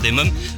des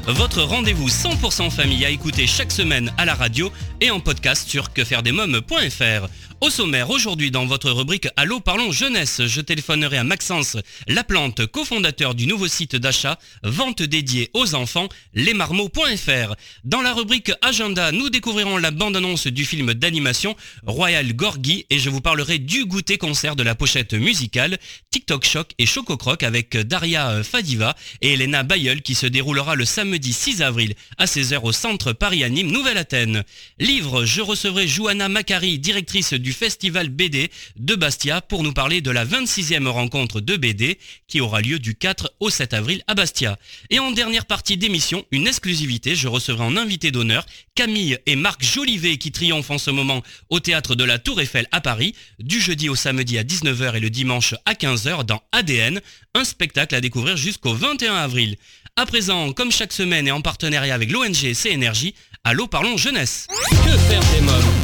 votre rendez-vous 100% famille à écouter chaque semaine à la radio et en podcast sur quefairedesmômes.fr. Au sommaire, aujourd'hui dans votre rubrique Allô parlons jeunesse, je téléphonerai à Maxence Laplante, cofondateur du nouveau site d'achat vente dédié aux enfants, lesmarmots.fr. Dans la rubrique Agenda, nous découvrirons la bande-annonce du film d'animation Royal Gorgi et je vous parlerai du goûter concert de la pochette musicale TikTok Choc et Choco Croc avec Daria Fadiva et Elena Bayeul qui se déroulera le samedi 6 avril à 16h au centre Paris-Anime Nouvelle-Athènes. Livre, je recevrai Johanna Macari, directrice du festival BD de Bastia pour nous parler de la 26e rencontre de BD qui aura lieu du 4 au 7 avril à Bastia. Et en dernière partie d'émission, une exclusivité, je recevrai en invité d'honneur Camille et Marc Jolivet qui triomphent en ce moment au théâtre de la Tour Eiffel à Paris, du jeudi au samedi à 19h et le dimanche à 15h dans ADN, un spectacle à découvrir jusqu'au 21 avril. À présent, comme chaque semaine et en partenariat avec l'ONG CNRJ, Allô Parlons Jeunesse. Que faire des mômes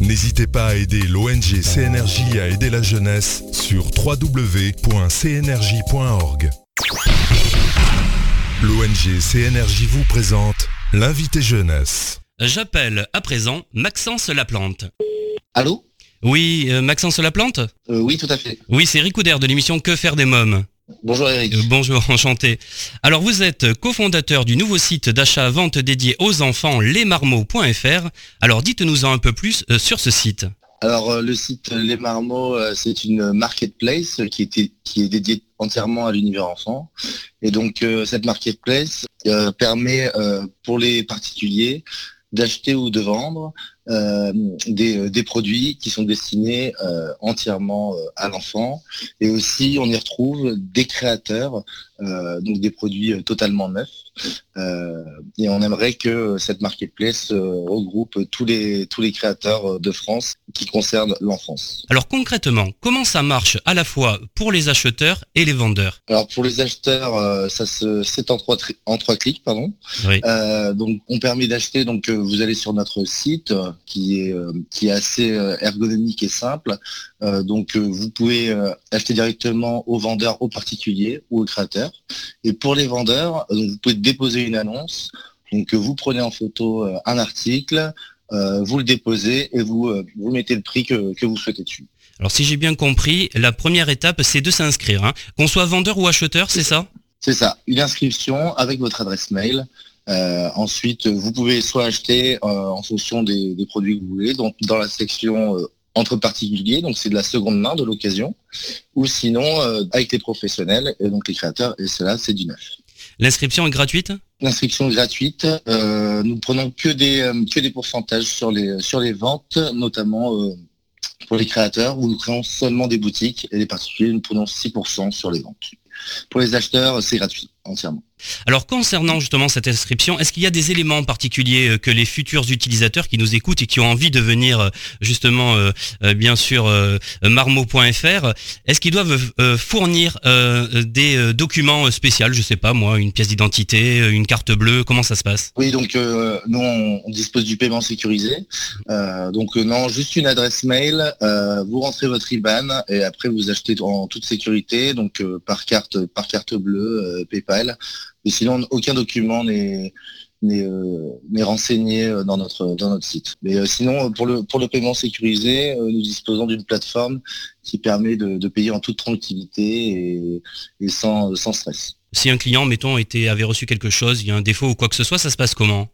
N'hésitez pas à aider l'ONG CNRJ à aider la jeunesse sur www.cnrj.org. L'ONG CNRJ vous présente l'invité jeunesse. J'appelle à présent Maxence Laplante. Allô? Oui, euh, Maxence Laplante? Euh, Oui, tout à fait. Oui, c'est Ricoudère de l'émission Que faire des mômes. Bonjour Eric. Euh, bonjour, enchanté. Alors vous êtes cofondateur du nouveau site d'achat-vente dédié aux enfants lesmarmots.fr. Alors dites-nous en un peu plus euh, sur ce site. Alors euh, le site Les Marmots, c'est une marketplace qui, était, qui est dédiée entièrement à l'univers enfant. Et donc cette marketplace permet pour les particuliers d'acheter ou de vendre euh, des, euh, des produits qui sont destinés euh, entièrement euh, à l'enfant. Et aussi, on y retrouve des créateurs, euh, donc des produits totalement neufs. Euh, et on aimerait que cette marketplace regroupe tous les, tous les créateurs de France qui concernent l'enfance. Alors concrètement, comment ça marche à la fois pour les acheteurs et les vendeurs? Alors pour les acheteurs, euh, ça se, c'est en trois, en trois clics, pardon. Oui. Euh, donc on permet d'acheter. Donc vous allez sur notre site qui est euh, qui est assez euh, ergonomique et simple. Euh, donc vous pouvez acheter directement aux vendeurs, aux particuliers ou aux créateurs. Et pour les vendeurs, donc, vous pouvez déposer une annonce. Donc vous prenez en photo un article, vous le déposez et vous vous mettez le prix que, que vous souhaitez dessus. Alors si j'ai bien compris, la première étape c'est de s'inscrire. hein. Qu'on soit vendeur ou acheteur, c'est ça? C'est ça, une inscription avec votre adresse mail. Euh, ensuite, vous pouvez soit acheter euh, en fonction des, des produits que vous voulez, donc dans la section euh, entre particuliers, donc c'est de la seconde main, de l'occasion, ou sinon avec les professionnels et donc les créateurs, et cela c'est du neuf. L'inscription est gratuite? L'inscription est gratuite. Nous prenons que des que des pourcentages sur les sur les ventes, notamment pour les créateurs, où nous créons seulement des boutiques et les particuliers, nous prenons 6% sur les ventes. Pour les acheteurs, c'est gratuit entièrement. Alors concernant justement cette inscription, est-ce qu'il y a des éléments particuliers euh, que les futurs utilisateurs qui nous écoutent et qui ont envie de venir euh, justement euh, bien sûr marmo.fr, est-ce qu'ils doivent fournir des documents spéciaux, je sais pas moi, une pièce d'identité, une carte bleue, comment ça se passe? Oui, donc nous on, dispose du paiement sécurisé. Donc non, juste une adresse mail. vous rentrez votre IBAN et après vous achetez en toute sécurité, donc par carte par carte bleue, PayPal. Sinon aucun document n'est n'est euh, renseigné euh, dans notre dans notre site. Mais euh, sinon pour le pour le paiement sécurisé, euh, nous disposons d'une plateforme qui permet de, de payer en toute tranquillité et, et sans sans stress. Si un client, mettons, était, avait reçu quelque chose, il y a un défaut ou quoi que ce soit, ça se passe comment?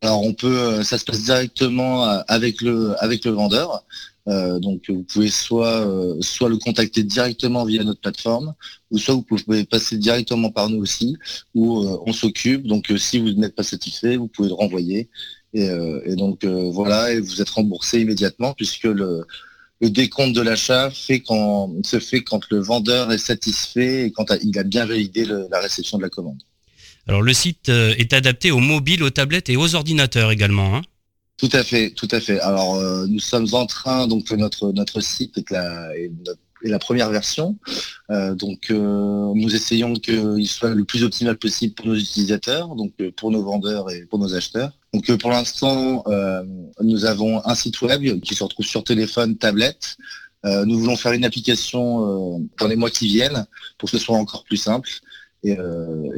Alors on peut, ça se passe directement avec le avec le vendeur. Euh, donc vous pouvez soit euh, soit le contacter directement via notre plateforme, ou soit vous pouvez passer directement par nous aussi, où euh, on s'occupe. Donc euh, si vous n'êtes pas satisfait, vous pouvez le renvoyer. Et, euh, et donc voilà, et vous êtes remboursé immédiatement puisque le le décompte de l'achat se fait quand le vendeur est satisfait et quand il a bien validé la réception de la commande. Alors le site est adapté aux mobiles, aux tablettes et aux ordinateurs également. Hein tout à fait, tout à fait. Alors nous sommes en train, donc notre notre site est la, première version. Euh, donc euh, nous essayons qu'il soit le plus optimal possible pour nos utilisateurs, donc euh, pour nos vendeurs et pour nos acheteurs. Donc pour l'instant, nous avons un site web qui se retrouve sur téléphone, tablette. nous voulons faire une application dans les mois qui viennent pour que ce soit encore plus simple. Et,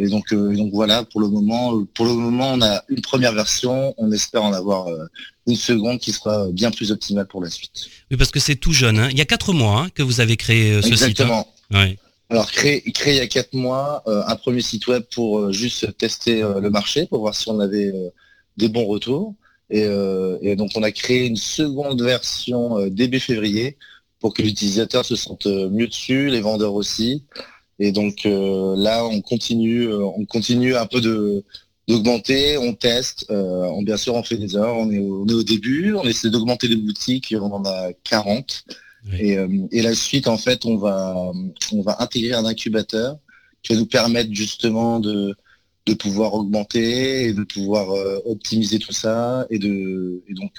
donc, donc voilà, pour le moment, pour le moment, on a une première version. On espère en avoir une seconde qui sera bien plus optimale pour la suite. Oui, parce que c'est tout jeune. Hein. Il y a quatre mois hein, que vous avez créé euh, ce site. Hein. Exactement. Alors créé, créé il y a quatre mois, euh, un premier site web pour euh, juste tester le marché, pour voir si on avait des bons retours. Et, donc on a créé une seconde version début février pour que l'utilisateur se sente mieux dessus, les vendeurs aussi. Et donc là on continue, on continue un peu de, d'augmenter, on teste, euh, on, bien sûr on fait des heures, on est, au, début, on essaie d'augmenter les boutiques, on en a 40. Euh, et, la suite, en fait, on va, on va intégrer un incubateur qui va nous permettre justement de, de pouvoir augmenter et de pouvoir euh, optimiser tout ça. Et, de, et, donc,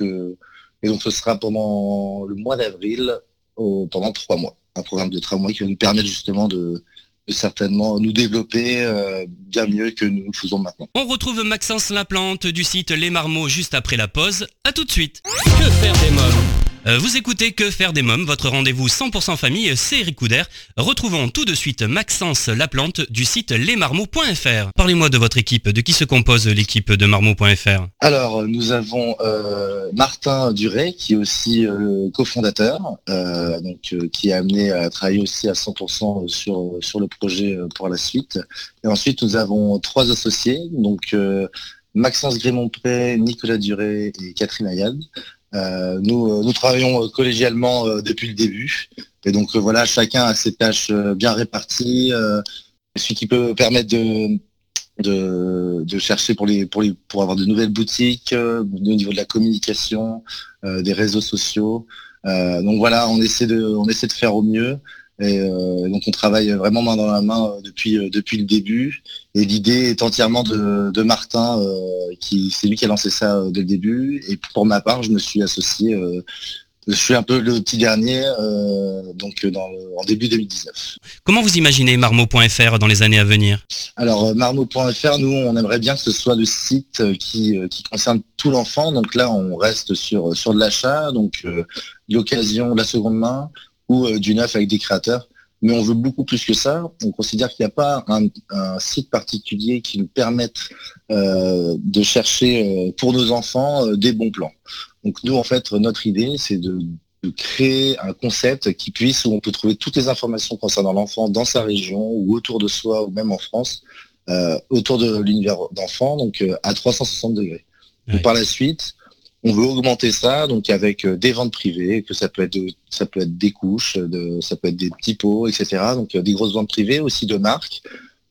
et donc ce sera pendant le mois d'avril, pendant trois mois. Un programme de trois mois qui va nous permettre justement de, certainement nous développer euh, bien mieux que nous le faisons maintenant. On retrouve Maxence Laplante du site Les Marmots juste après la pause. À tout de suite. Que faire des mômes euh, vous écoutez Que faire des mômes, votre rendez-vous 100% famille, c'est Eric. Retrouvons tout de suite Maxence Laplante du site lesmarmots.fr. Parlez-moi de votre équipe, de qui se compose l'équipe de marmots.fr Alors, nous avons euh, Martin Duret, qui est aussi cofondateur, qui est amené à travailler aussi à 100% sur, le projet pour la suite. Et ensuite, nous avons trois associés, donc Maxence Grémont-Pré, Nicolas Duret et Catherine Ayad. Euh, nous, euh, nous travaillons euh, collégialement depuis le début. Et donc voilà, chacun a ses tâches bien réparties, ce qui peut permettre de, de, chercher pour, les, pour, les, pour avoir de nouvelles boutiques, au niveau de la communication, des réseaux sociaux. donc voilà, on essaie, de, on essaie de faire au mieux. Et euh, donc on travaille vraiment main dans la main euh, depuis, euh, depuis le début. Et l'idée est entièrement de, Martin, qui c'est lui qui a lancé ça dès le début. Et pour ma part, je me suis associé. je suis un peu le petit dernier, donc dans en début 2019. Comment vous imaginez Marmot.fr dans les années à venir? Alors Marmot.fr, nous on aimerait bien que ce soit le site qui, qui concerne tout l'enfant. Donc là on reste sur, sur de l'achat, donc l'occasion, la seconde main, ou euh, du neuf avec des créateurs. Mais on veut beaucoup plus que ça. On considère qu'il n'y a pas un, site particulier qui nous permette euh, de chercher euh, pour nos enfants des bons plans. Donc nous, en fait, notre idée, c'est de, créer un concept qui puisse, où on peut trouver toutes les informations concernant l'enfant dans sa région ou autour de soi ou même en France, autour de l'univers d'enfant, donc à 360 degrés. par la suite, on veut augmenter ça, donc avec euh, des ventes privées, que ça peut être, ça peut être des couches, de, ça peut être des petits pots, etc. Donc euh, des grosses ventes privées, aussi de marques.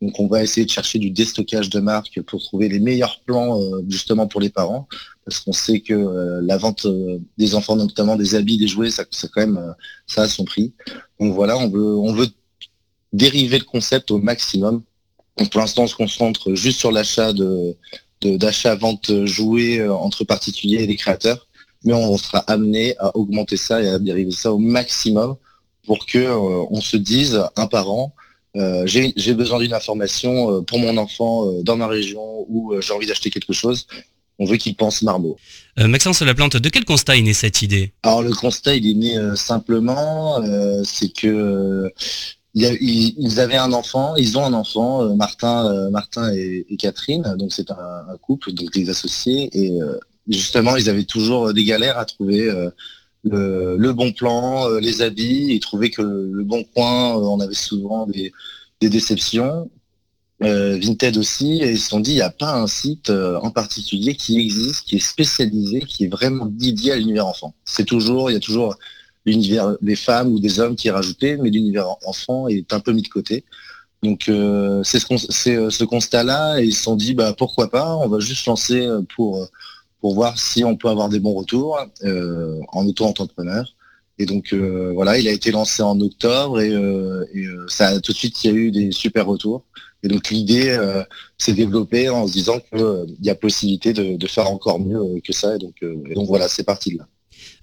Donc on va essayer de chercher du déstockage de marques pour trouver les meilleurs plans euh, justement pour les parents, parce qu'on sait que la vente des enfants, notamment des habits, des jouets, ça, quand même ça a son prix. Donc voilà, on veut, dériver le concept au maximum. Pour l'instant, on se concentre juste sur l'achat de, d'achat-vente jouée euh, entre particuliers et les créateurs, mais on sera amené à augmenter ça et à dériver ça au maximum pour que euh, on se dise un parent euh, j'ai besoin d'une information pour mon enfant dans ma région ou j'ai envie d'acheter quelque chose. On veut qu'il pense Marmot. Maxence Laplante, de quel constat est née cette idée? Alors le constat, il est né simplement, c'est que ils, avaient un enfant, ils ont un enfant, euh, Martin, euh, Martin et, Catherine, donc c'est un, couple, donc des associés, et euh, justement ils avaient toujours des galères à trouver le, bon plan, les habits, ils trouvaient que le, bon coin, on avait souvent des, déceptions. Vinted aussi, et ils se sont dit, il n'y a pas un site en particulier qui existe, qui est spécialisé, qui est vraiment dédié à l'univers enfant. C'est toujours, il y a toujours l'univers des femmes ou des hommes qui est rajouté, mais l'univers enfant est un peu mis de côté. Donc euh, c'est ce, euh, ce constat-là, et ils se sont dit bah pourquoi pas, on va juste lancer euh, pour pour voir si on peut avoir des bons retours en auto-entrepreneur. Et donc voilà, il a été lancé en octobre et, ça tout de suite il y a eu des super retours. Et donc l'idée s'est développée en se disant qu'il y a possibilité de, faire encore mieux que ça. Et donc, et donc voilà, c'est parti de là.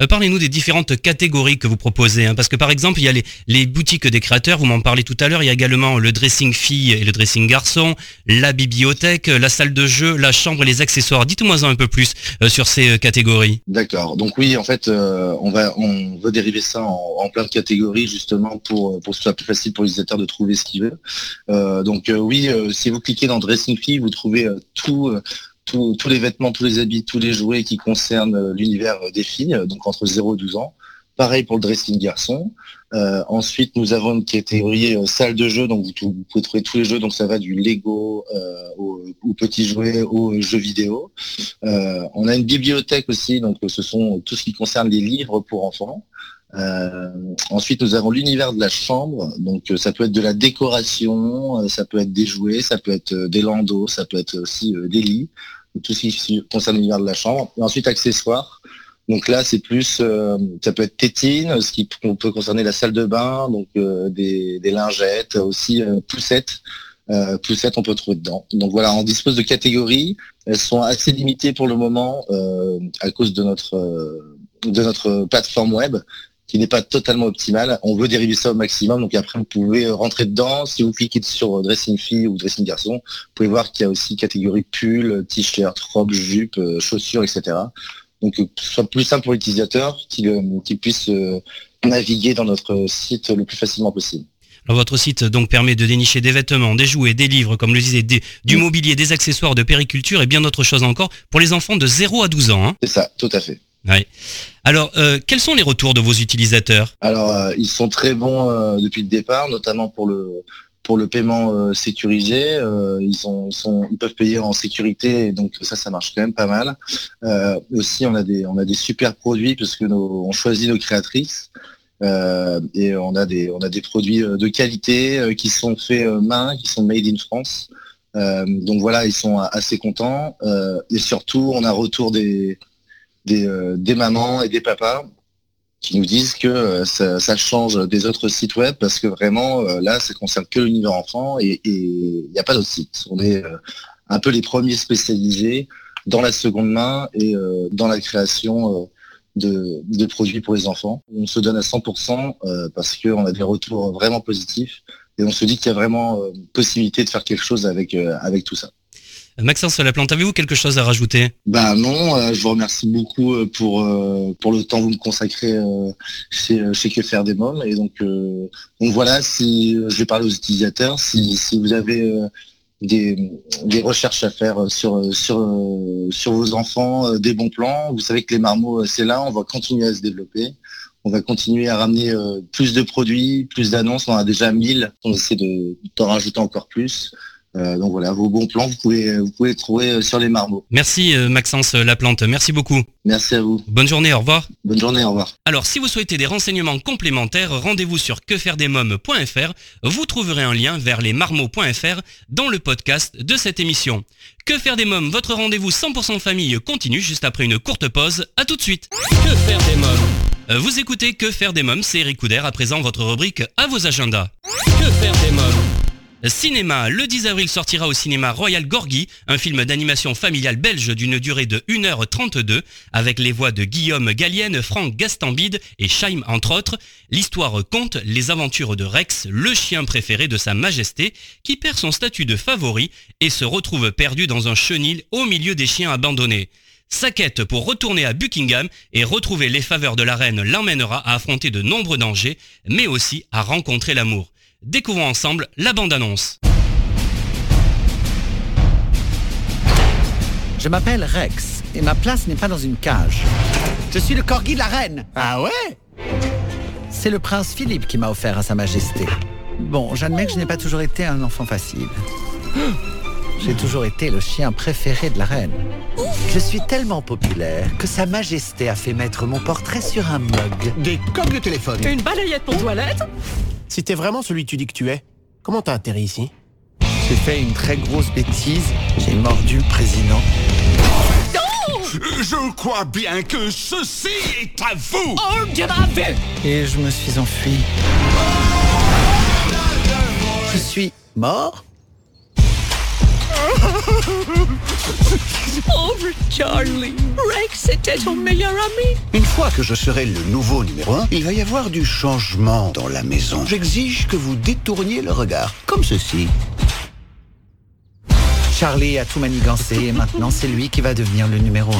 Euh, parlez-nous des différentes catégories que vous proposez, hein, parce que par exemple, il y a les, boutiques des créateurs, vous m'en parlez tout à l'heure, il y a également le dressing fille et le dressing garçon, la bibliothèque, la salle de jeu, la chambre et les accessoires. Dites-moi un peu plus euh, sur ces euh, catégories. D'accord. Donc oui, en fait, on veut dériver ça en, plein de catégories justement pour, pour que ce soit plus facile pour l'utilisateur de trouver ce qu'il veut. donc oui, si vous cliquez dans dressing fille, vous trouvez tout tous les vêtements, tous les habits, tous les jouets qui concernent euh, l'univers euh, des filles, euh, donc entre 0 et 12 ans. Pareil pour le dressing garçon. ensuite, nous avons une catégorie salle de jeu, donc vous, pouvez trouver tous les jeux, donc ça va du Lego aux, petits jouets, aux jeux vidéo. on a une bibliothèque aussi, donc ce sont tout ce qui concerne les livres pour enfants. Ensuite, nous avons l'univers de la chambre. Donc, ça peut être de la décoration, ça peut être des jouets, ça peut être des landaux, ça peut être aussi des lits tout ce qui concerne l'univers de la chambre. Et ensuite, accessoires. Donc là, c'est plus, euh, ça peut être tétine, ce qui peut concerner la salle de bain, donc euh, des, lingettes, aussi euh, poussettes. poussettes, on peut trouver dedans. Donc voilà, on dispose de catégories. Elles sont assez limitées pour le moment à cause de notre de notre plateforme web qui n'est pas totalement optimal. On veut dériver ça au maximum. Donc après, vous pouvez rentrer dedans. Si vous cliquez sur dressing fille ou dressing garçon, vous pouvez voir qu'il y a aussi catégorie pull, t-shirt, robe, jupe, euh, chaussures, etc. Donc que ce soit plus simple pour l'utilisateur qu'il euh, puisse euh, naviguer dans notre site le plus facilement possible. Alors, votre site donc permet de dénicher des vêtements, des jouets, des livres, comme le disait, du mobilier, des accessoires, de périculture et bien d'autres choses encore pour les enfants de 0 à 12 ans. Hein. C'est ça, tout à fait. Alors, euh, quels sont les retours de vos utilisateurs? Alors, euh, ils sont très bons euh, depuis le départ, notamment pour le paiement sécurisé. ils, peuvent payer en sécurité, donc ça, ça marche quand même pas mal. aussi, on a des super produits parce que on choisit nos créatrices. et on a des on a des produits de qualité qui sont faits main, qui sont made in France. donc voilà, ils sont assez contents. et surtout, on a retour des, euh, des, mamans et des papas qui nous disent que euh, ça, change des autres sites web parce que vraiment euh, là ça concerne que l'univers enfant et il n'y a pas d'autres sites. On est un peu les premiers spécialisés dans la seconde main et dans la création de, produits pour les enfants. On se donne à 100% parce qu'on a des retours vraiment positifs et on se dit qu'il y a vraiment possibilité de faire quelque chose avec, avec tout ça. Maxence Laplante, avez-vous quelque chose à rajouter? Bah non, euh, je vous remercie beaucoup euh, pour, euh, pour le temps que vous me consacrez chez, Que faire des mômes. Et donc, donc voilà, si je vais parler aux utilisateurs, si, vous avez des, recherches à faire sur, vos enfants, des bons plans, vous savez que les marmots, c'est là, on va continuer à se développer. On va continuer à ramener plus de produits, plus d'annonces. On a déjà 1000. On essaie d'en rajouter encore plus. Euh, donc voilà, vos bons plans, vous pouvez, vous pouvez les trouver euh, sur les marmots. Merci euh, Maxence Laplante, merci beaucoup. Merci à vous. Bonne journée, au revoir. Bonne journée, au revoir. Alors si vous souhaitez des renseignements complémentaires, rendez-vous sur quefairedesmoms.fr. Vous trouverez un lien vers lesmarmots.fr dans le podcast de cette émission. Que faire des mômes, votre rendez-vous 100% famille continue juste après une courte pause. À tout de suite. Que faire des mômes? Vous écoutez Que faire des mômes, c'est Eric à présent votre rubrique à vos agendas. Que faire des mômes? Cinéma, le 10 avril sortira au cinéma Royal Gorgy, un film d'animation familiale belge d'une durée de 1h32, avec les voix de Guillaume Gallienne, Franck Gastambide et Chaim entre autres. L'histoire compte les aventures de Rex, le chien préféré de sa majesté, qui perd son statut de favori et se retrouve perdu dans un chenil au milieu des chiens abandonnés. Sa quête pour retourner à Buckingham et retrouver les faveurs de la reine l'emmènera à affronter de nombreux dangers, mais aussi à rencontrer l'amour. Découvrons ensemble la bande-annonce. Je m'appelle Rex et ma place n'est pas dans une cage. Je suis le corgi de la reine. Ah ouais? C'est le prince Philippe qui m'a offert à sa majesté. Bon, j'admets que je n'ai pas toujours été un enfant facile. J'ai toujours été le chien préféré de la reine. Je suis tellement populaire que sa majesté a fait mettre mon portrait sur un mug. Des coques de téléphone. Une balayette pour toilette? Si t'es vraiment celui que tu dis que tu es, comment t'as atterri ici? J'ai fait une très grosse bêtise. J'ai mordu le président. Je crois bien que ceci est à vous Oh, Dieu Et je me suis enfui. Je suis mort Pauvre Charlie. Rex était ton meilleur ami. Une fois que je serai le nouveau numéro 1, il va y avoir du changement dans la maison. J'exige que vous détourniez le regard, comme ceci. Charlie a tout manigancé et maintenant c'est lui qui va devenir le numéro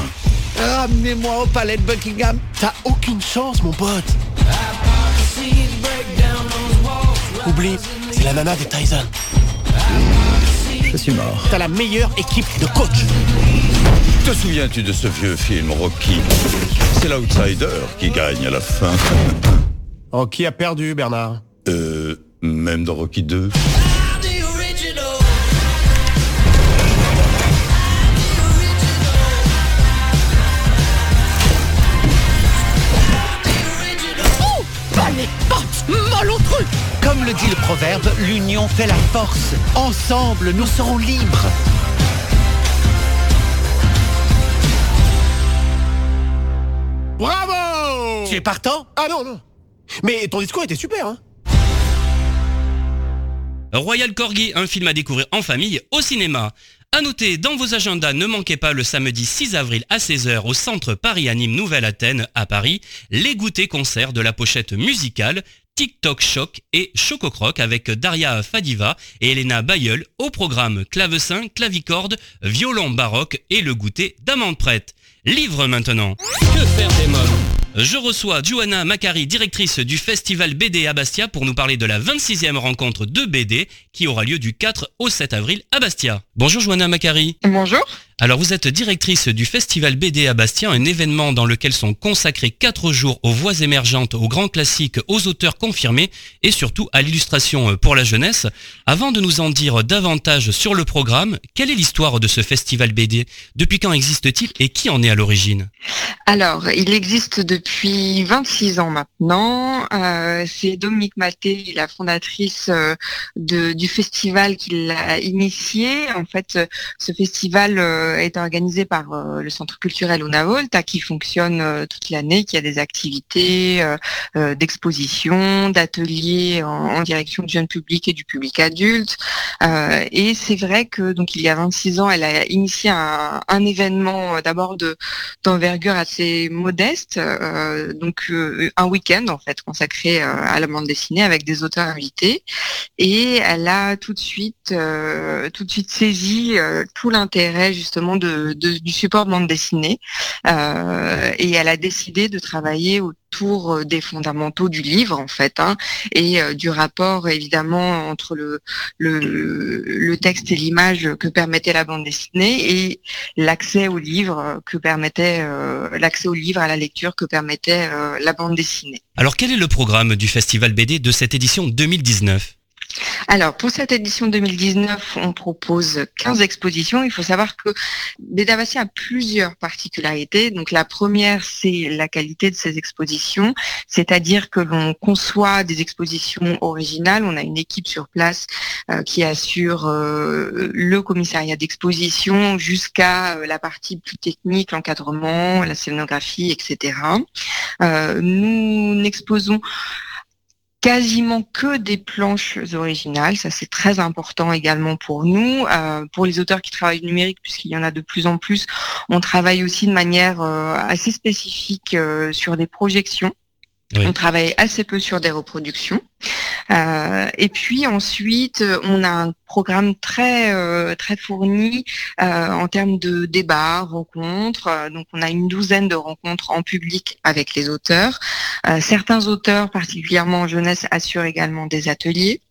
1. Amenez-moi au palais de Buckingham. T'as aucune chance, mon pote. Oublie, c'est la nana de Tyson. Je suis mort. T'as la meilleure équipe de coach. Te souviens-tu de ce vieux film Rocky? C'est l'outsider qui gagne à la fin. Oh, qui a perdu, Bernard? Euh, même dans Rocky 2. Comme le dit le proverbe, l'union fait la force. Ensemble, nous serons libres. Bravo Tu es partant? Ah non, non. Mais ton discours était super, hein Royal Corgi, un film à découvrir en famille au cinéma. À noter, dans vos agendas, ne manquez pas le samedi 6 avril à 16h au centre Paris Anime Nouvelle Athènes à Paris, les goûters concerts de la pochette musicale TikTok Choc et Chococroc avec Daria Fadiva et Elena Bayeul au programme clavecin, clavicorde, violon baroque et le goûter d'amande prête. Livre maintenant. Que faire des mômes? Je reçois Joanna Macari, directrice du festival BD à Bastia, pour nous parler de la 26e rencontre de BD qui aura lieu du 4 au 7 avril à Bastia. Bonjour Joanna Macari. Bonjour. Alors vous êtes directrice du festival BD à Bastia, un événement dans lequel sont consacrés 4 jours aux voix émergentes, aux grands classiques, aux auteurs confirmés et surtout à l'illustration pour la jeunesse. Avant de nous en dire davantage sur le programme, quelle est l'histoire de ce festival BD Depuis quand existe-t-il et qui en est à l'origine? Alors, il existe depuis 26 ans maintenant. Euh, C'est Dominique Maté, la fondatrice euh, du festival qui l'a initié. En fait, euh, ce festival est organisé par le Centre culturel Una Volta qui fonctionne toute l'année, qui a des activités d'exposition, d'ateliers en, direction du jeune public et du public adulte. Et c'est vrai que donc il y a 26 ans, elle a initié un, événement d'abord de d'envergure assez modeste, euh, donc euh, un week-end en fait consacré euh, à la bande dessinée avec des auteurs invités, et elle a tout de suite euh, tout de suite saisi euh, tout l'intérêt justement de, de- du support bande dessinée, et elle a décidé de travailler autour euh, des fondamentaux du livre en fait, hein, et euh, du rapport évidemment entre le le, texte et l'image que permettait la bande dessinée et l'accès au livre que permettait euh, l'accès au livre à la lecture que permettait euh, la bande dessinée. Alors quel est le programme du festival BD de cette édition 2019 Alors pour cette édition 2019, on propose 15 expositions. Il faut savoir que Bédavassi a plusieurs particularités. Donc la première, c'est la qualité de ces expositions, c'est-à-dire que l'on conçoit des expositions originales. On a une équipe sur place euh, qui assure euh, le commissariat d'exposition jusqu'à euh, la partie plus technique, l'encadrement, la scénographie, etc. Nous n'exposons quasiment que des planches originales, ça c'est très important également pour nous, Euh, pour les auteurs qui travaillent numérique, puisqu'il y en a de plus en plus, on travaille aussi de manière euh, assez spécifique euh, sur des projections. Oui. On travaille assez peu sur des reproductions. Euh, et puis ensuite, on a un programme très euh, très fourni euh, en termes de débats, rencontres. Donc, on a une douzaine de rencontres en public avec les auteurs. Euh, certains auteurs, particulièrement en jeunesse, assurent également des ateliers,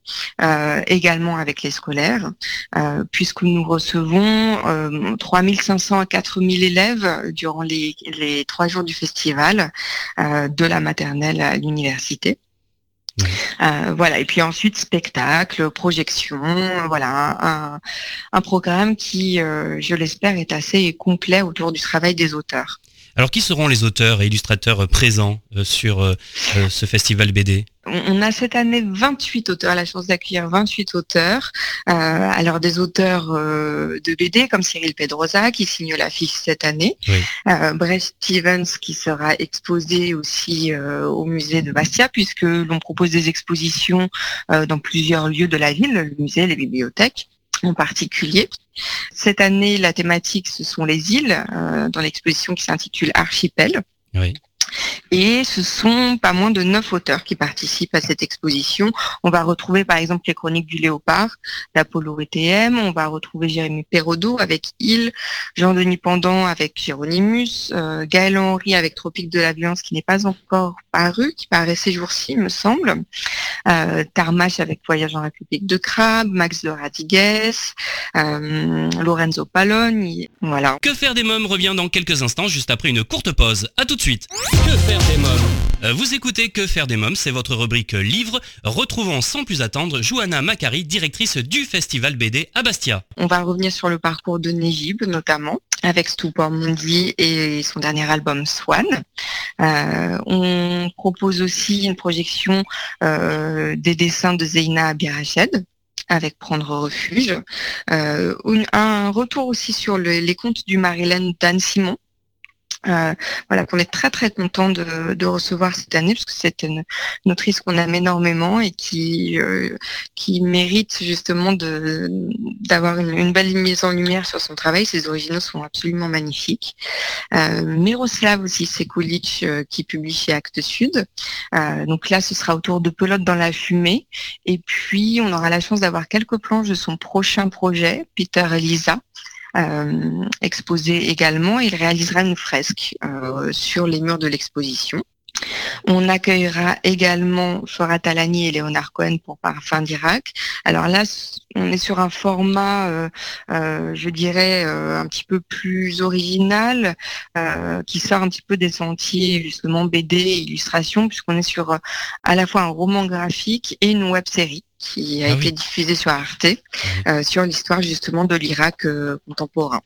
euh, également avec les scolaires, euh, puisque nous recevons euh, 3500 à 4000 élèves durant les, les trois jours du festival, euh, de la maternelle à l'université. Euh, voilà, et puis ensuite spectacle, projection, voilà, un, un programme qui, euh, je l'espère, est assez complet autour du travail des auteurs. Alors qui seront les auteurs et illustrateurs présents euh, sur euh, euh, ce festival BD On a cette année 28 auteurs, la chance d'accueillir 28 auteurs. Euh, alors des auteurs euh, de BD comme Cyril Pedrosa qui signe l'affiche cette année, Oui. euh, Brett Stevens qui sera exposé aussi au musée de Bastia puisque l'on propose des expositions dans plusieurs lieux de la ville, le musée, les bibliothèques. En particulier. Cette année, la thématique, ce sont les îles, euh, dans l'exposition qui s'intitule Archipel. Oui. Et ce sont pas moins de neuf auteurs qui participent à cette exposition. On va retrouver par exemple les chroniques du léopard d'Apollo ETM. On va retrouver Jérémy Perraudot avec Il, Jean-Denis Pendant avec Géronimus, euh, Gaël Henry avec Tropique de la violence qui n'est pas encore paru, qui paraît ces jours-ci, me semble. Euh, Tarmache avec Voyage en République de Crabe, Max de Radigues, euh, Lorenzo Palogne. Voilà. Que faire des mômes revient dans quelques instants, juste après une courte pause. À tout de suite. Que faire des mômes? Euh, Vous écoutez Que faire des mômes, c'est votre rubrique livre. Retrouvons sans plus attendre Johanna Macari, directrice du festival BD à Bastia. On va revenir sur le parcours de Négib notamment avec Stupor Mundi et son dernier album Swan. Euh, on propose aussi une projection euh, des dessins de Zeina Abirached avec Prendre refuge. Euh, un retour aussi sur le- les contes du Marilyn d'Anne Simon. Euh, voilà, qu'on est très très content de, recevoir cette année parce que c'est une, une autrice qu'on aime énormément et qui euh, qui mérite justement d'avoir une, belle mise en lumière sur son travail. Ses originaux sont absolument magnifiques. Euh, Miroslav aussi Sekulic euh, qui publie chez Actes Sud. Donc là, ce sera autour de Pelote dans la fumée. Et puis, on aura la chance d'avoir quelques planches de son prochain projet, Peter Elisa. Euh, exposé également, il réalisera une fresque euh, sur les murs de l'exposition. On accueillera également Flora Talani et Léonard Cohen pour Parfum d'Irak. Alors là, on est sur un format, euh, euh, je dirais, euh, un petit peu plus original, euh, qui sort un petit peu des sentiers justement BD et illustration, puisqu'on est sur euh, à la fois un roman graphique et une web série qui a Ah été oui. diffusée sur Arte euh, sur l'histoire justement de l'Irak euh, contemporain.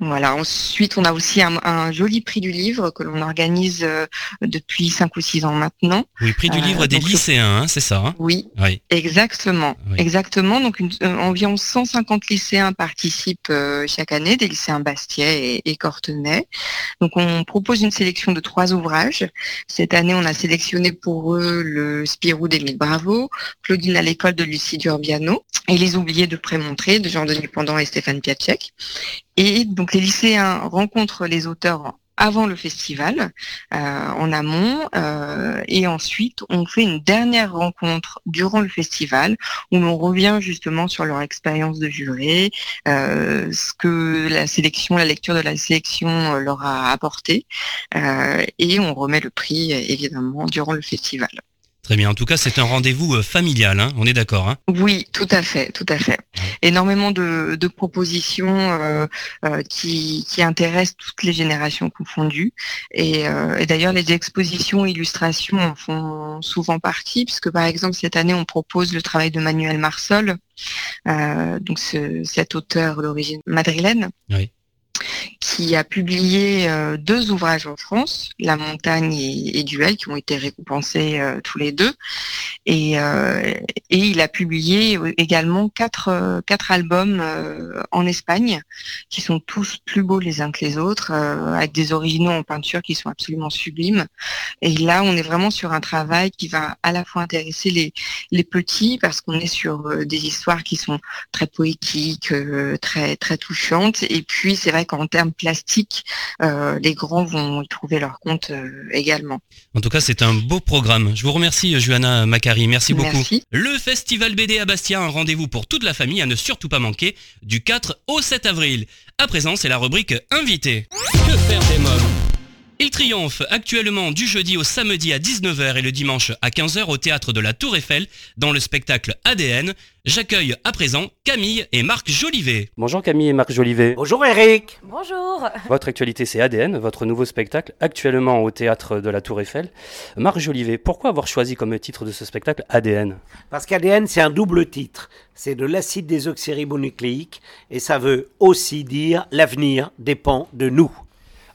Voilà. Ensuite, on a aussi un, un joli prix du livre que l'on organise euh, depuis cinq ou six ans maintenant. Oui, prix du livre des donc, lycéens, hein, c'est ça hein? Oui, Oui. exactement, Oui. exactement. Donc une- environ 150 lycéens participent chaque année, des lycéens Bastiais et, et Cortenay. Donc on propose une sélection de trois ouvrages. Cette année, on a sélectionné pour eux le Spirou d'Émile Bravo, Claudine à l'école de Lucie Durbiano et Les Oubliés de Prémontré de Jean-Denis Pendant et Stéphane Piacek. Et donc les lycéens rencontrent les auteurs avant le festival, euh, en amont, euh, et ensuite on fait une dernière rencontre durant le festival où l'on revient justement sur leur expérience de juré, euh, ce que la sélection, la lecture de la sélection leur a apporté, et on remet le prix évidemment durant le festival. Très bien. En tout cas, c'est un rendez-vous euh, familial, hein, on est d'accord. Hein Oui, tout à fait, tout à fait. Énormément de, de propositions euh, euh, qui, qui intéressent toutes les générations confondues. Et, euh, et d'ailleurs, les expositions illustrations en font souvent partie, puisque par exemple cette année, on propose le travail de Manuel Marsol, donc ce- cet auteur d'origine madrilène. Oui. Qui a publié euh, deux ouvrages en France, La montagne et, Duel, qui ont été récompensés euh, tous les deux. Et, euh, il a publié également quatre, quatre albums en Espagne, qui sont tous plus beaux les uns que les autres, avec des originaux en peinture qui sont absolument sublimes. Et là, on est vraiment sur un travail qui va à la fois intéresser les, les petits, parce qu'on est sur des histoires qui sont très poétiques, très, très touchantes. Et puis, c'est vrai qu'en termes plastiques, euh, les grands vont y trouver leur compte euh, également. En tout cas, c'est un beau programme. Je vous remercie, Johanna Macari. Merci beaucoup. Merci. Le Festival BD à Bastia, un rendez-vous pour toute la famille à ne surtout pas manquer du 4 au 7 avril. À présent, c'est la rubrique Invité. Que faire des mômes il triomphe actuellement du jeudi au samedi à 19h et le dimanche à 15h au théâtre de la Tour Eiffel dans le spectacle ADN. J'accueille à présent Camille et Marc Jolivet. Bonjour Camille et Marc Jolivet. Bonjour Eric Bonjour. Votre actualité c'est ADN, votre nouveau spectacle actuellement au théâtre de la Tour Eiffel. Marc Jolivet, pourquoi avoir choisi comme titre de ce spectacle ADN Parce qu'ADN, c'est un double titre. C'est de l'acide désoxyribonucléique et ça veut aussi dire l'avenir dépend de nous.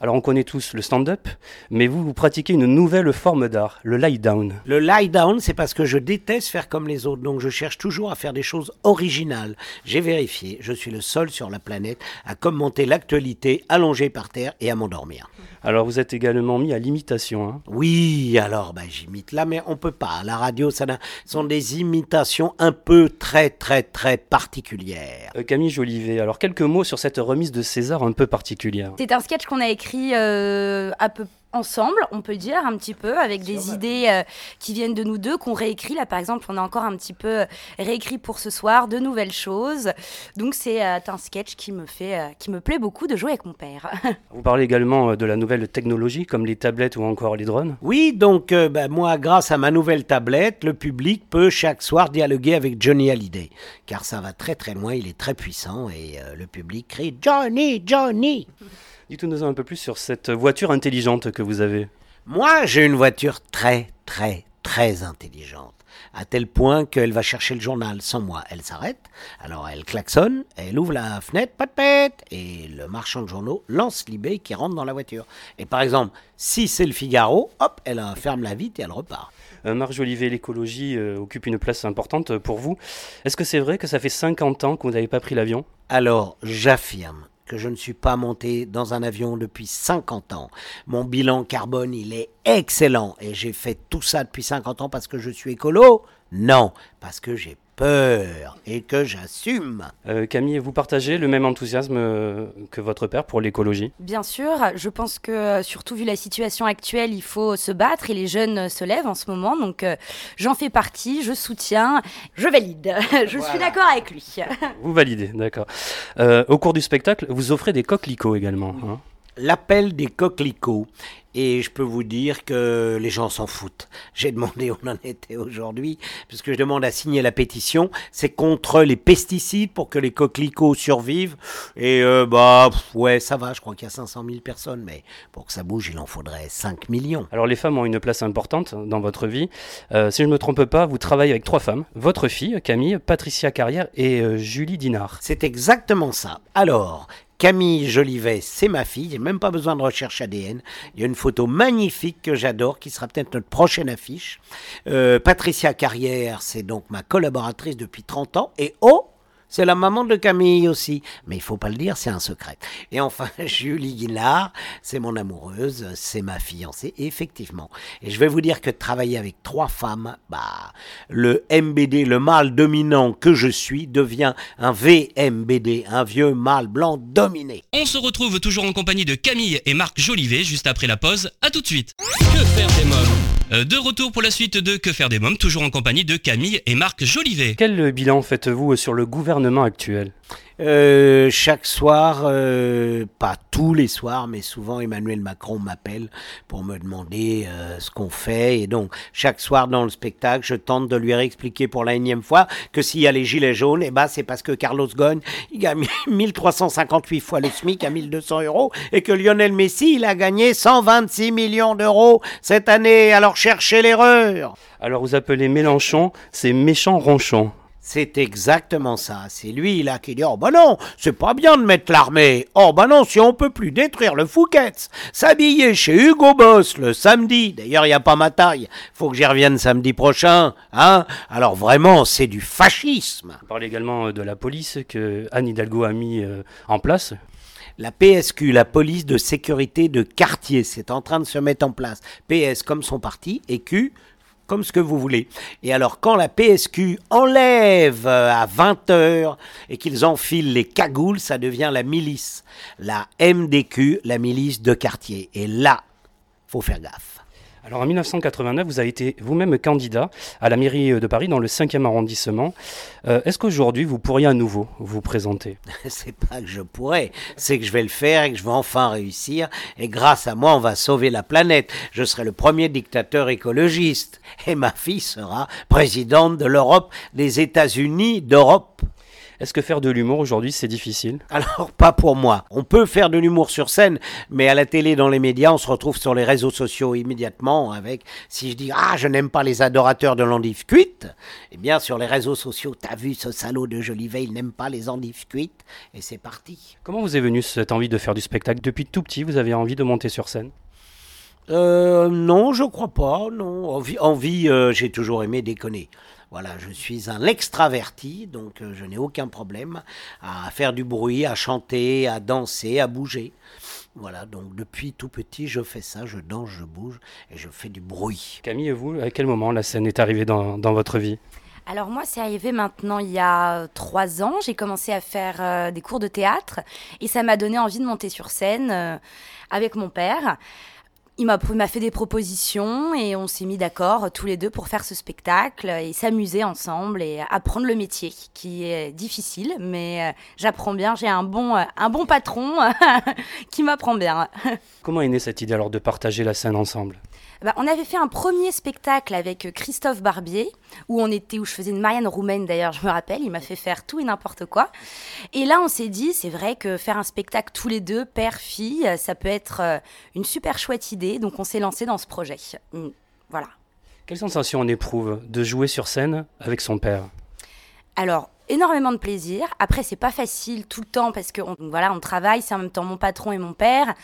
Alors on connaît tous le stand-up, mais vous, vous pratiquez une nouvelle forme d'art, le lie-down. Le lie down, c'est parce que je déteste faire comme les autres, donc je cherche toujours à faire des choses originales. J'ai vérifié, je suis le seul sur la planète à commenter l'actualité allongé par terre et à m'endormir. Alors vous êtes également mis à l'imitation. Hein. Oui, alors ben, j'imite là, mais on peut pas. La radio, ça sont des imitations un peu très très très particulières. Euh, Camille Jolivet, alors quelques mots sur cette remise de César un peu particulière. C'est un sketch qu'on a écrit euh, à peu ensemble, on peut dire un petit peu, avec des idées euh, qui viennent de nous deux, qu'on réécrit. Là, par exemple, on a encore un petit peu euh, réécrit pour ce soir de nouvelles choses. Donc, c'est euh, un sketch qui me fait, qui me plaît beaucoup de jouer avec mon père. Vous parlez également de la nouvelle technologie, comme les tablettes ou encore les drones? Oui, donc ben, moi, grâce à ma nouvelle tablette, le public peut chaque soir dialoguer avec Johnny Hallyday, car ça va très très loin, il est très puissant et le public crie Johnny, Johnny. Dites-nous un peu plus sur cette voiture intelligente que vous avez. Moi, j'ai une voiture très, très, très intelligente. À tel point qu'elle va chercher le journal sans moi. Elle s'arrête, alors elle klaxonne, elle ouvre la fenêtre, pat pat, et le marchand de journaux lance l'IB qui rentre dans la voiture. Et par exemple, si c'est le Figaro, hop, elle ferme la vitre et elle repart. Euh, Marge Olivier, l'écologie euh, occupe une place importante pour vous. Est-ce que c'est vrai que ça fait 50 ans que vous n'avez pas pris l'avion? Alors, j'affirme que je ne suis pas monté dans un avion depuis 50 ans. Mon bilan carbone, il est excellent. Et j'ai fait tout ça depuis 50 ans parce que je suis écolo? Non, parce que j'ai peur et que j'assume. Euh, Camille, vous partagez le même enthousiasme euh, que votre père pour l'écologie? Bien sûr, je pense que euh, surtout vu la situation actuelle, il faut se battre et les jeunes se lèvent en ce moment. Donc j'en fais partie, je soutiens, je valide. je suis d'accord avec lui. vous validez, d'accord. au cours du spectacle, vous offrez des coquelicots également. Hein? L'appel des coquelicots et je peux vous dire que les gens s'en foutent. J'ai demandé où on en était aujourd'hui, puisque je demande à signer la pétition. C'est contre les pesticides pour que les coquelicots survivent. Et euh, bah ouais, ça va, je crois qu'il y a 500 000 personnes, mais pour que ça bouge, il en faudrait 5 millions. Alors les femmes ont une place importante dans votre vie. Euh, si je ne me trompe pas, vous travaillez avec trois femmes. Votre fille, Camille, Patricia Carrière et euh, Julie Dinard. C'est exactement ça. Alors, Camille Jolivet, c'est ma fille, j'ai même pas besoin de recherche ADN. Il y a une photo magnifique que j'adore, qui sera peut-être notre prochaine affiche. Euh, Patricia Carrière, c'est donc ma collaboratrice depuis 30 ans. Et oh, c'est la maman de Camille aussi. Mais il faut pas le dire, c'est un secret. Et enfin, Julie Guillard, c'est mon amoureuse, c'est ma fiancée, effectivement. Et je vais vous dire que travailler avec trois femmes, bah, le MBD, le mâle dominant que je suis, devient un VMBD, un vieux mâle blanc dominé. On se retrouve toujours en compagnie de Camille et Marc Jolivet juste après la pause. À tout de suite. Que faire des mômes? De retour pour la suite de Que faire des mômes, toujours en compagnie de Camille et Marc Jolivet. Quel bilan faites-vous sur le gouvernement actuel? Euh, chaque soir, euh, pas tous les soirs, mais souvent Emmanuel Macron m'appelle pour me demander euh, ce qu'on fait. Et donc, chaque soir dans le spectacle, je tente de lui réexpliquer pour la énième fois que s'il y a les gilets jaunes, eh ben, c'est parce que Carlos Ghosn, il gagne 1358 fois le SMIC à 1200 euros et que Lionel Messi, il a gagné 126 millions d'euros cette année. Alors cherchez l'erreur. Alors vous appelez Mélenchon, c'est méchant ronchon. C'est exactement ça. C'est lui là qui dit Oh bah non, c'est pas bien de mettre l'armée. Oh bah non, si on peut plus détruire le Fouquet's, s'habiller chez Hugo Boss le samedi. D'ailleurs, il n'y a pas ma taille. Faut que j'y revienne samedi prochain. Hein Alors vraiment, c'est du fascisme. On parle également euh, de la police que Anne Hidalgo a mis euh, en place. La PSQ, la police de sécurité de quartier, c'est en train de se mettre en place. PS comme son parti et Q comme ce que vous voulez. Et alors quand la PSQ enlève euh, à 20 heures et qu'ils enfilent les cagoules, ça devient la milice. La MDQ, la milice de quartier. Et là, faut faire gaffe. Alors en 1989, vous avez été vous-même candidat à la mairie de Paris dans le 5e arrondissement. Euh, est-ce qu'aujourd'hui vous pourriez à nouveau vous présenter? C'est pas que je pourrais, c'est que je vais le faire et que je vais enfin réussir. Et grâce à moi, on va sauver la planète. Je serai le premier dictateur écologiste. Et ma fille sera présidente de l'Europe, des États-Unis d'Europe. Est-ce que faire de l'humour aujourd'hui, c'est difficile? Alors, pas pour moi. On peut faire de l'humour sur scène, mais à la télé, dans les médias, on se retrouve sur les réseaux sociaux immédiatement avec, si je dis, ah, je n'aime pas les adorateurs de l'endive cuite, eh bien, sur les réseaux sociaux, t'as vu ce salaud de Jolivet, il n'aime pas les endives cuites, et c'est parti. Comment vous est venue cette envie de faire du spectacle? Depuis tout petit, vous avez envie de monter sur scène? Euh, non, je crois pas. Non, en vie, en vie, euh, j'ai toujours aimé déconner. Voilà, je suis un extraverti, donc euh, je n'ai aucun problème à faire du bruit, à chanter, à danser, à bouger. Voilà, donc depuis tout petit, je fais ça, je danse, je bouge et je fais du bruit. Camille, et vous, à quel moment la scène est arrivée dans, dans votre vie? Alors moi, c'est arrivé maintenant il y a trois ans. J'ai commencé à faire euh, des cours de théâtre et ça m'a donné envie de monter sur scène euh, avec mon père. Il m'a fait des propositions et on s'est mis d'accord tous les deux pour faire ce spectacle et s'amuser ensemble et apprendre le métier qui est difficile, mais euh, j'apprends bien. J'ai un bon, euh, un bon patron qui m'apprend bien. Comment est née cette idée alors de partager la scène ensemble? Bah, on avait fait un premier spectacle avec Christophe Barbier, où on était, où je faisais une Marianne roumaine d'ailleurs, je me rappelle, il m'a fait faire tout et n'importe quoi. Et là, on s'est dit, c'est vrai que faire un spectacle tous les deux, père, fille, ça peut être euh, une super chouette idée, donc on s'est lancé dans ce projet. Voilà. Quelle sensation on éprouve de jouer sur scène avec son père? Alors, énormément de plaisir. Après, c'est pas facile tout le temps parce que on, voilà, on travaille, c'est en même temps mon patron et mon père.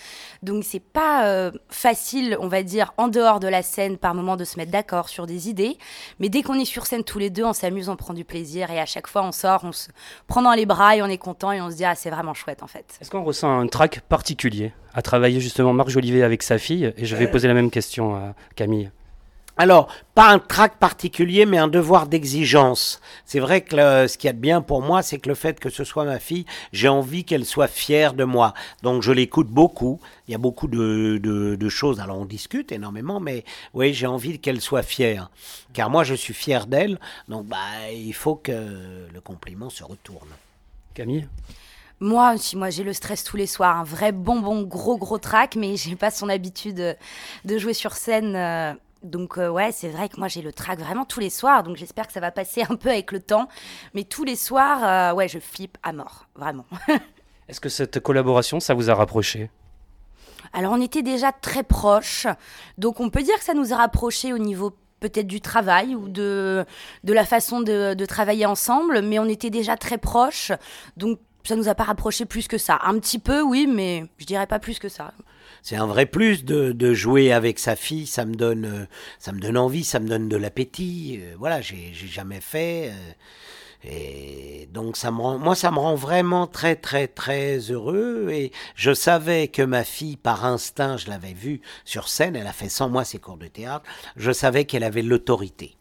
Donc, c'est pas euh, facile, on va dire, en dehors de la scène par moment de se mettre d'accord sur des idées. Mais dès qu'on est sur scène tous les deux, on s'amuse, on prend du plaisir et à chaque fois, on sort, on se prend dans les bras et on est content et on se dit, ah, c'est vraiment chouette en fait. Est-ce qu'on ressent un trac particulier à travailler justement Marc Jolivet avec sa fille? Et je vais poser la même question à Camille. Alors, pas un trac particulier, mais un devoir d'exigence. C'est vrai que le- ce qu'il y a de bien pour moi, c'est que le fait que ce soit ma fille, j'ai envie qu'elle soit fière de moi. Donc, je l'écoute beaucoup. Il y a beaucoup de, de- de choses. Alors, on discute énormément, mais oui, j'ai envie qu'elle soit fière. Car moi, je suis fier d'elle. Donc, bah, il faut que le compliment se retourne. Camille? Moi aussi, moi j'ai le stress tous les soirs, un vrai bonbon gros gros trac, mais j'ai pas son habitude euh, de jouer sur scène. Donc euh, ouais, c'est vrai que moi j'ai le trac vraiment tous les soirs, donc j'espère que ça va passer un peu avec le temps. Mais tous les soirs, euh, ouais, je flippe à mort, vraiment. Est-ce que cette collaboration, ça vous a rapproché? Alors on était déjà très proches, donc on peut dire que ça nous a rapprochés au niveau peut-être du travail ou de, de la façon de, de travailler ensemble, mais on était déjà très proches, donc ça nous a pas rapprochés plus que ça. Un petit peu, oui, mais je dirais pas plus que ça. C'est un vrai plus de, de jouer avec sa fille. Ça me donne, ça me donne envie, ça me donne de l'appétit. Euh, voilà, j'ai j'ai jamais fait. euh, et donc ça me rend, moi ça me rend vraiment très très très heureux. Et je savais que ma fille, par instinct, je l'avais vue sur scène. Elle a fait sans moi ses cours de théâtre. Je savais qu'elle avait l'autorité.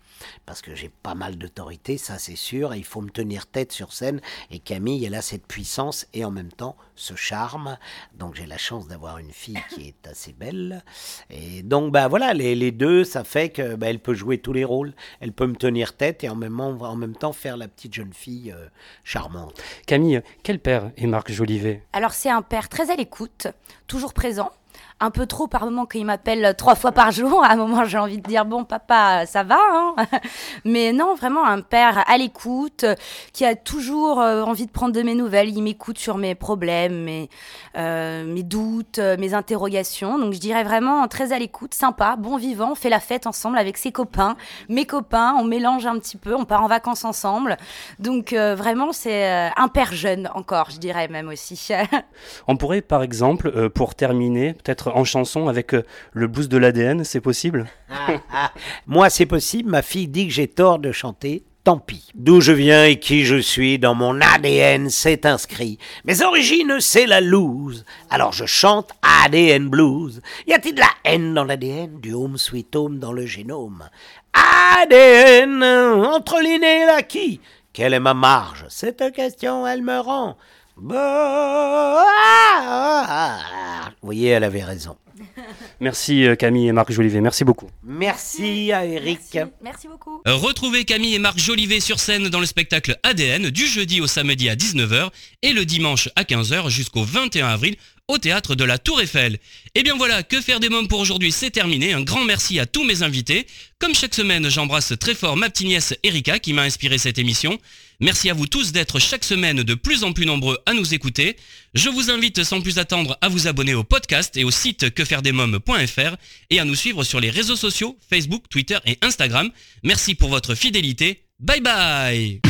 Parce que j'ai pas mal d'autorité, ça c'est sûr, et il faut me tenir tête sur scène. Et Camille, elle a cette puissance et en même temps ce charme. Donc j'ai la chance d'avoir une fille qui est assez belle. Et donc bah voilà, les, les deux, ça fait que bah, elle peut jouer tous les rôles. Elle peut me tenir tête et en même, en même temps faire la petite jeune fille euh, charmante. Camille, quel père est Marc Jolivet? Alors c'est un père très à l'écoute, toujours présent. Un peu trop par moment quand il m'appelle trois fois par jour. À un moment, j'ai envie de dire bon papa, ça va. Hein Mais non, vraiment un père à l'écoute, qui a toujours euh, envie de prendre de mes nouvelles. Il m'écoute sur mes problèmes, mes, euh, mes doutes, euh, mes interrogations. Donc je dirais vraiment très à l'écoute, sympa, bon vivant. On fait la fête ensemble avec ses copains, mes copains. On mélange un petit peu, on part en vacances ensemble. Donc vraiment, c'est un père jeune encore, je dirais même aussi. On pourrait par exemple, pour terminer, peut-être en chanson avec euh, le blues de l'ADN, c'est possible? Ah, Moi, c'est possible. Ma fille dit que j'ai tort de chanter. Tant pis. D'où je viens et qui je suis, dans mon ADN, c'est inscrit. Mes origines, c'est la loose. Alors je chante ADN blues. Y a-t-il de la haine dans l'ADN, du home sweet home dans le génome ADN, entre l'inné et l'acquis. Quelle est ma marge? Cette question, elle me rend. Vous voyez, elle avait raison. Merci euh, Camille et Marc Jolivet, merci beaucoup. Merci à Eric. Merci beaucoup. Retrouvez Camille et Marc Jolivet sur scène dans le spectacle ADN du jeudi au samedi à 19h et le dimanche à 15h jusqu'au 21 avril au théâtre de la Tour Eiffel. Et bien voilà, que faire des mômes pour aujourd'hui, c'est terminé. Un grand merci à tous mes invités. Comme chaque semaine, j'embrasse très fort ma petite nièce Erika qui m'a inspiré cette émission. Merci à vous tous d'être chaque semaine de plus en plus nombreux à nous écouter. Je vous invite sans plus attendre à vous abonner au podcast et au site quefairedesmoms.fr et à nous suivre sur les réseaux sociaux Facebook, Twitter et Instagram. Merci pour votre fidélité. Bye bye